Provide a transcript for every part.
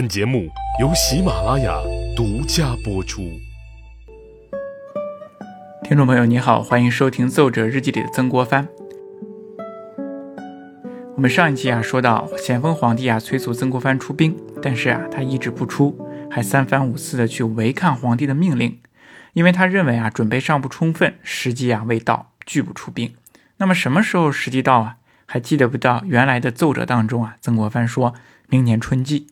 本节目由喜马拉雅独家播出。听众朋友，你好，欢迎收听《奏折日记》里的曾国藩。我们上一期啊说到，咸丰皇帝啊催促曾国藩出兵，但是啊他一直不出，还三番五次的去违抗皇帝的命令，因为他认为啊准备尚不充分，时机啊未到，拒不出兵。那么什么时候时机到啊？还记得不到原来的奏折当中啊，曾国藩说明年春季。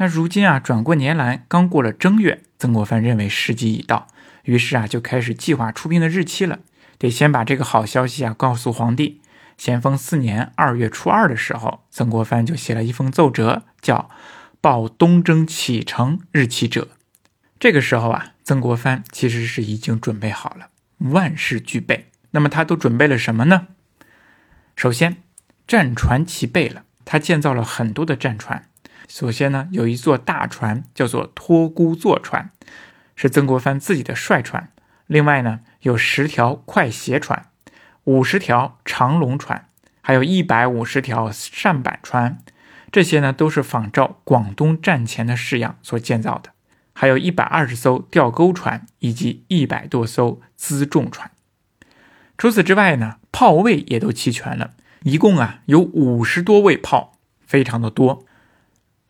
那如今啊，转过年来，刚过了正月，曾国藩认为时机已到，于是啊，就开始计划出兵的日期了。得先把这个好消息啊告诉皇帝。咸丰四年二月初二的时候，曾国藩就写了一封奏折，叫“报东征启程日期者”。这个时候啊，曾国藩其实是已经准备好了，万事俱备。那么他都准备了什么呢？首先，战船齐备了，他建造了很多的战船。首先呢，有一座大船叫做托孤坐船，是曾国藩自己的帅船。另外呢，有十条快斜船，五十条长龙船，还有一百五十条扇板船。这些呢，都是仿照广东战前的式样所建造的。还有一百二十艘吊钩船，以及一百多艘辎重船。除此之外呢，炮位也都齐全了，一共啊有五十多位炮，非常的多。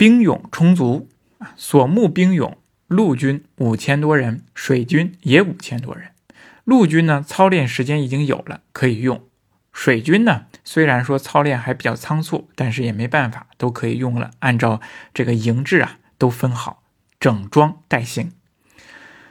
兵勇充足啊，所募兵勇，陆军五千多人，水军也五千多人。陆军呢，操练时间已经有了，可以用；水军呢，虽然说操练还比较仓促，但是也没办法，都可以用了。按照这个营制啊，都分好，整装待行。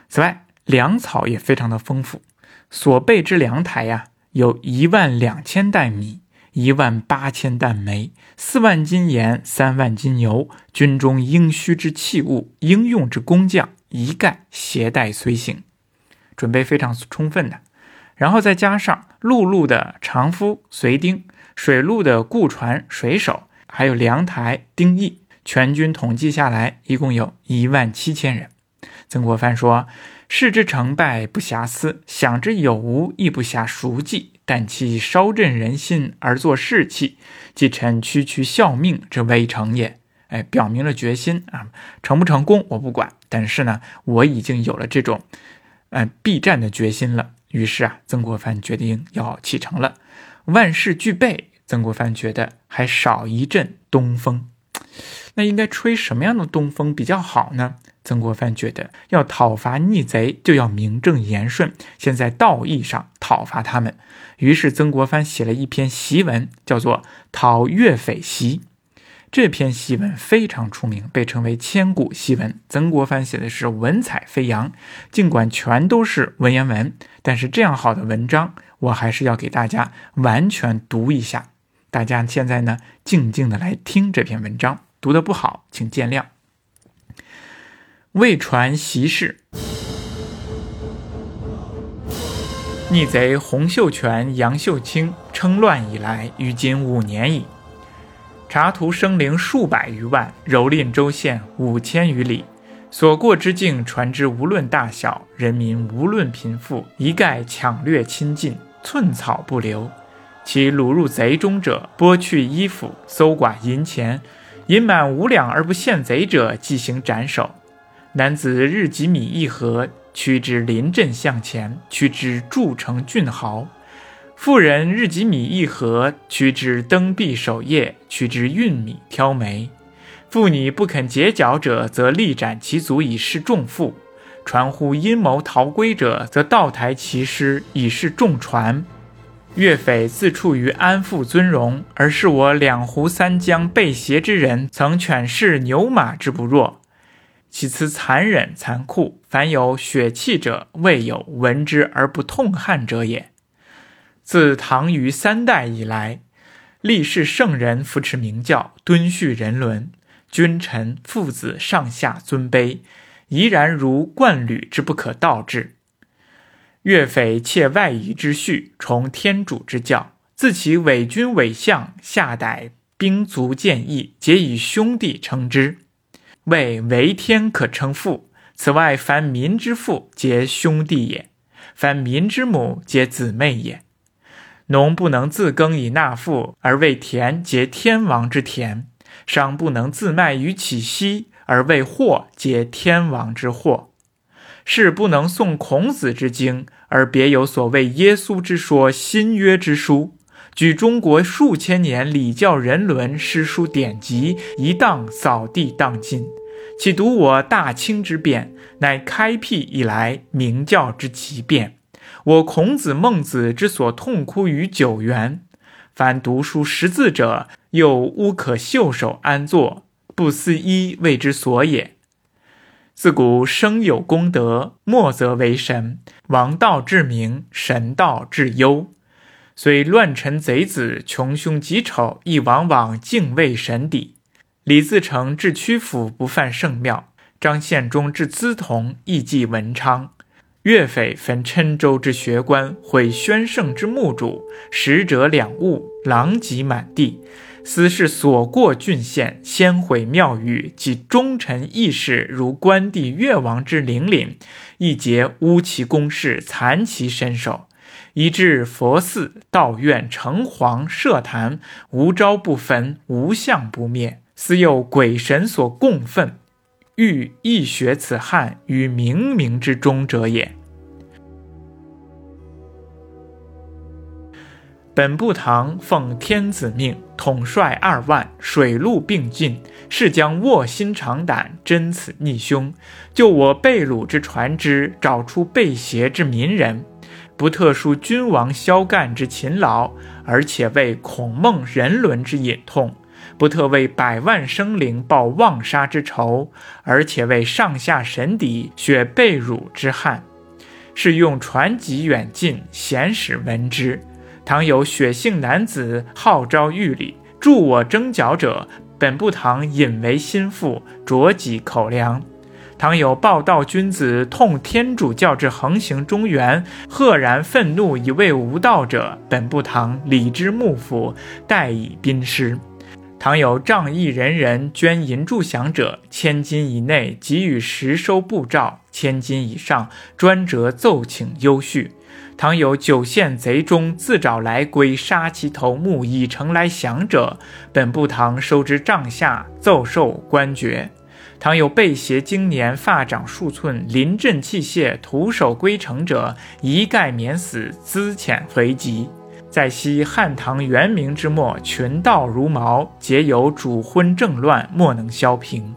此外，粮草也非常的丰富，所备之粮台呀，有一万两千担米。一万八千担煤，四万斤盐，三万斤油，军中应需之器物，应用之工匠，一概携带随行，准备非常充分的。然后再加上陆路的长夫、随丁，水路的雇船、水手，还有粮台、丁役，全军统计下来，一共有一万七千人。曾国藩说：“事之成败不暇思，想之有无亦不暇熟记。但其稍振人心而作士气，即臣区区效命之微成也。”哎，表明了决心啊！成不成功我不管，但是呢，我已经有了这种，嗯，必战的决心了。于是啊，曾国藩决定要启程了。万事俱备，曾国藩觉得还少一阵东风。那应该吹什么样的东风比较好呢？曾国藩觉得要讨伐逆贼，就要名正言顺，先在道义上讨伐他们。于是曾国藩写了一篇檄文，叫做《讨粤匪檄》。这篇檄文非常出名，被称为千古檄文。曾国藩写的是文采飞扬，尽管全都是文言文，但是这样好的文章，我还是要给大家完全读一下。大家现在呢，静静的来听这篇文章，读的不好，请见谅。未传檄事，逆贼洪秀全、杨秀清称乱以来，于今五年矣。查图生灵数百余万，蹂躏州县五千余里，所过之境，传之无论大小，人民无论贫富，一概抢掠侵尽，寸草不留。其掳入贼中者，剥去衣服，搜刮银钱，银满五两而不献贼者，即行斩首。男子日给米一合，驱之临阵向前，驱之筑城郡豪；妇人日给米一合，驱之登壁守夜，驱之运米挑煤。妇女不肯解脚者，则力斩其足以示众妇；传呼阴谋逃归者，则倒抬其尸以示众传。岳匪自处于安富尊荣，而是我两湖三江被挟之人，曾犬视牛马之不弱。其此残忍残酷，凡有血气者，未有闻之而不痛恨者也。自唐虞三代以来，历世圣人扶持明教，敦叙人伦，君臣父子上下尊卑，怡然如冠履之不可倒置。岳匪窃外夷之序，崇天主之教，自其伪君伪相，下逮兵卒剑义，皆以兄弟称之。谓为天可称父，此外凡民之父，皆兄弟也；凡民之母，皆姊妹也。农不能自耕以纳赋，而为田，皆天王之田；商不能自卖于乞息，而为祸皆天王之祸。士不能诵孔子之经，而别有所谓耶稣之说、新约之书。举中国数千年礼教人伦诗书典籍，一荡扫地荡尽。岂独我大清之变，乃开辟以来明教之奇变。我孔子、孟子之所痛哭于九原。凡读书识字者，又无可袖手安坐，不思一谓之所也。自古生有功德，莫则为神。王道至明，神道至幽。虽乱臣贼子、穷凶极丑，亦往往敬畏神邸。李自成至曲阜不犯圣庙，张献忠至资同亦祭文昌。岳匪焚郴州之学官，毁宣圣之墓主，使者两物，狼藉满地。斯是所过郡县，先毁庙宇，及忠臣义士如关帝、越王之陵寝，一节污其宫室，残其身首，以致佛寺、道院、城隍、社坛，无招不焚，无相不灭。似有鬼神所供奉，欲一学此汉于冥冥之中者也。本部堂奉天子命，统帅二万，水陆并进，是将卧薪尝胆，真此逆凶，就我被掳之船只，找出被挟之民人，不特殊君王萧干之勤劳，而且为孔孟人伦之隐痛；不特为百万生灵报妄杀之仇，而且为上下神邸雪被辱之憾，是用传籍远近，贤使闻之。倘有血性男子号召狱里助我征剿者，本部堂引为心腹，酌己口粮；倘有报道君子痛天主教之横行中原，赫然愤怒以为无道者，本部堂礼之幕府，待以宾师。倘有仗义仁人捐银助饷者，千金以内给予实收布诏，千金以上专折奏请优叙。倘有九县贼中自找来归，杀其头目以成来降者，本部堂收之帐下，奏授官爵。倘有被挟经年，发长数寸，临阵器械，徒手归城者，一概免死，资遣回籍。在昔汉唐元明之末，群盗如毛，皆有主昏政乱，莫能消平。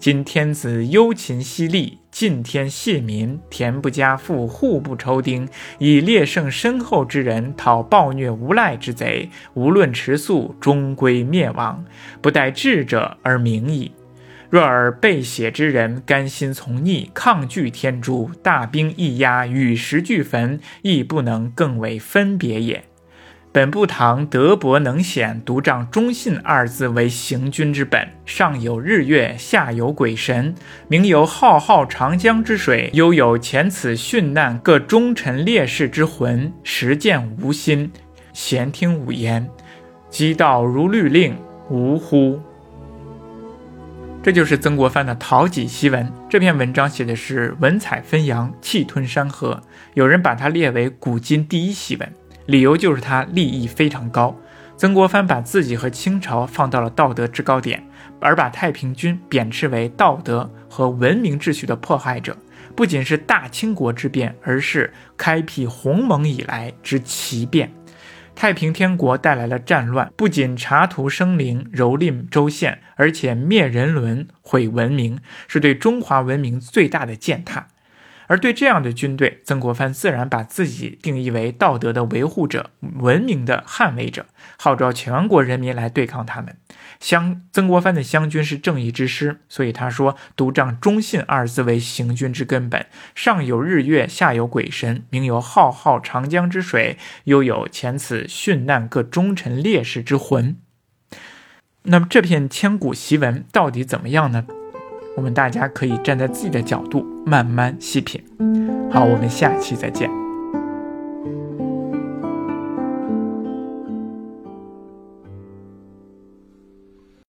今天子忧勤犀利，尽天谢民，田不加赋，户不抽丁，以烈胜身后之人讨暴虐无赖之贼，无论迟速，终归灭亡，不待智者而明矣。若尔被写之人甘心从逆，抗拒天诛，大兵一压，与时俱焚，亦不能更为分别也。本部堂德薄能显，独仗忠信二字为行军之本。上有日月，下有鬼神，名有浩浩长江之水，悠有前此殉难各忠臣烈士之魂。实践无心，闲听五言，机道如律令，无乎？这就是曾国藩的《讨己檄文》。这篇文章写的是文采飞扬，气吞山河，有人把它列为古今第一檄文。理由就是它立意非常高，曾国藩把自己和清朝放到了道德制高点，而把太平军贬斥为道德和文明秩序的迫害者，不仅是大清国之变，而是开辟鸿蒙以来之奇变。太平天国带来了战乱，不仅查屠生灵、蹂躏州县，而且灭人伦、毁文明，是对中华文明最大的践踏。而对这样的军队，曾国藩自然把自己定义为道德的维护者、文明的捍卫者，号召全国人民来对抗他们。湘曾国藩的湘军是正义之师，所以他说：“独仗忠信二字为行军之根本。上有日月，下有鬼神，名有浩浩长江之水，又有前此殉难各忠臣烈士之魂。”那么这篇千古檄文到底怎么样呢？我们大家可以站在自己的角度慢慢细品。好，我们下期再见。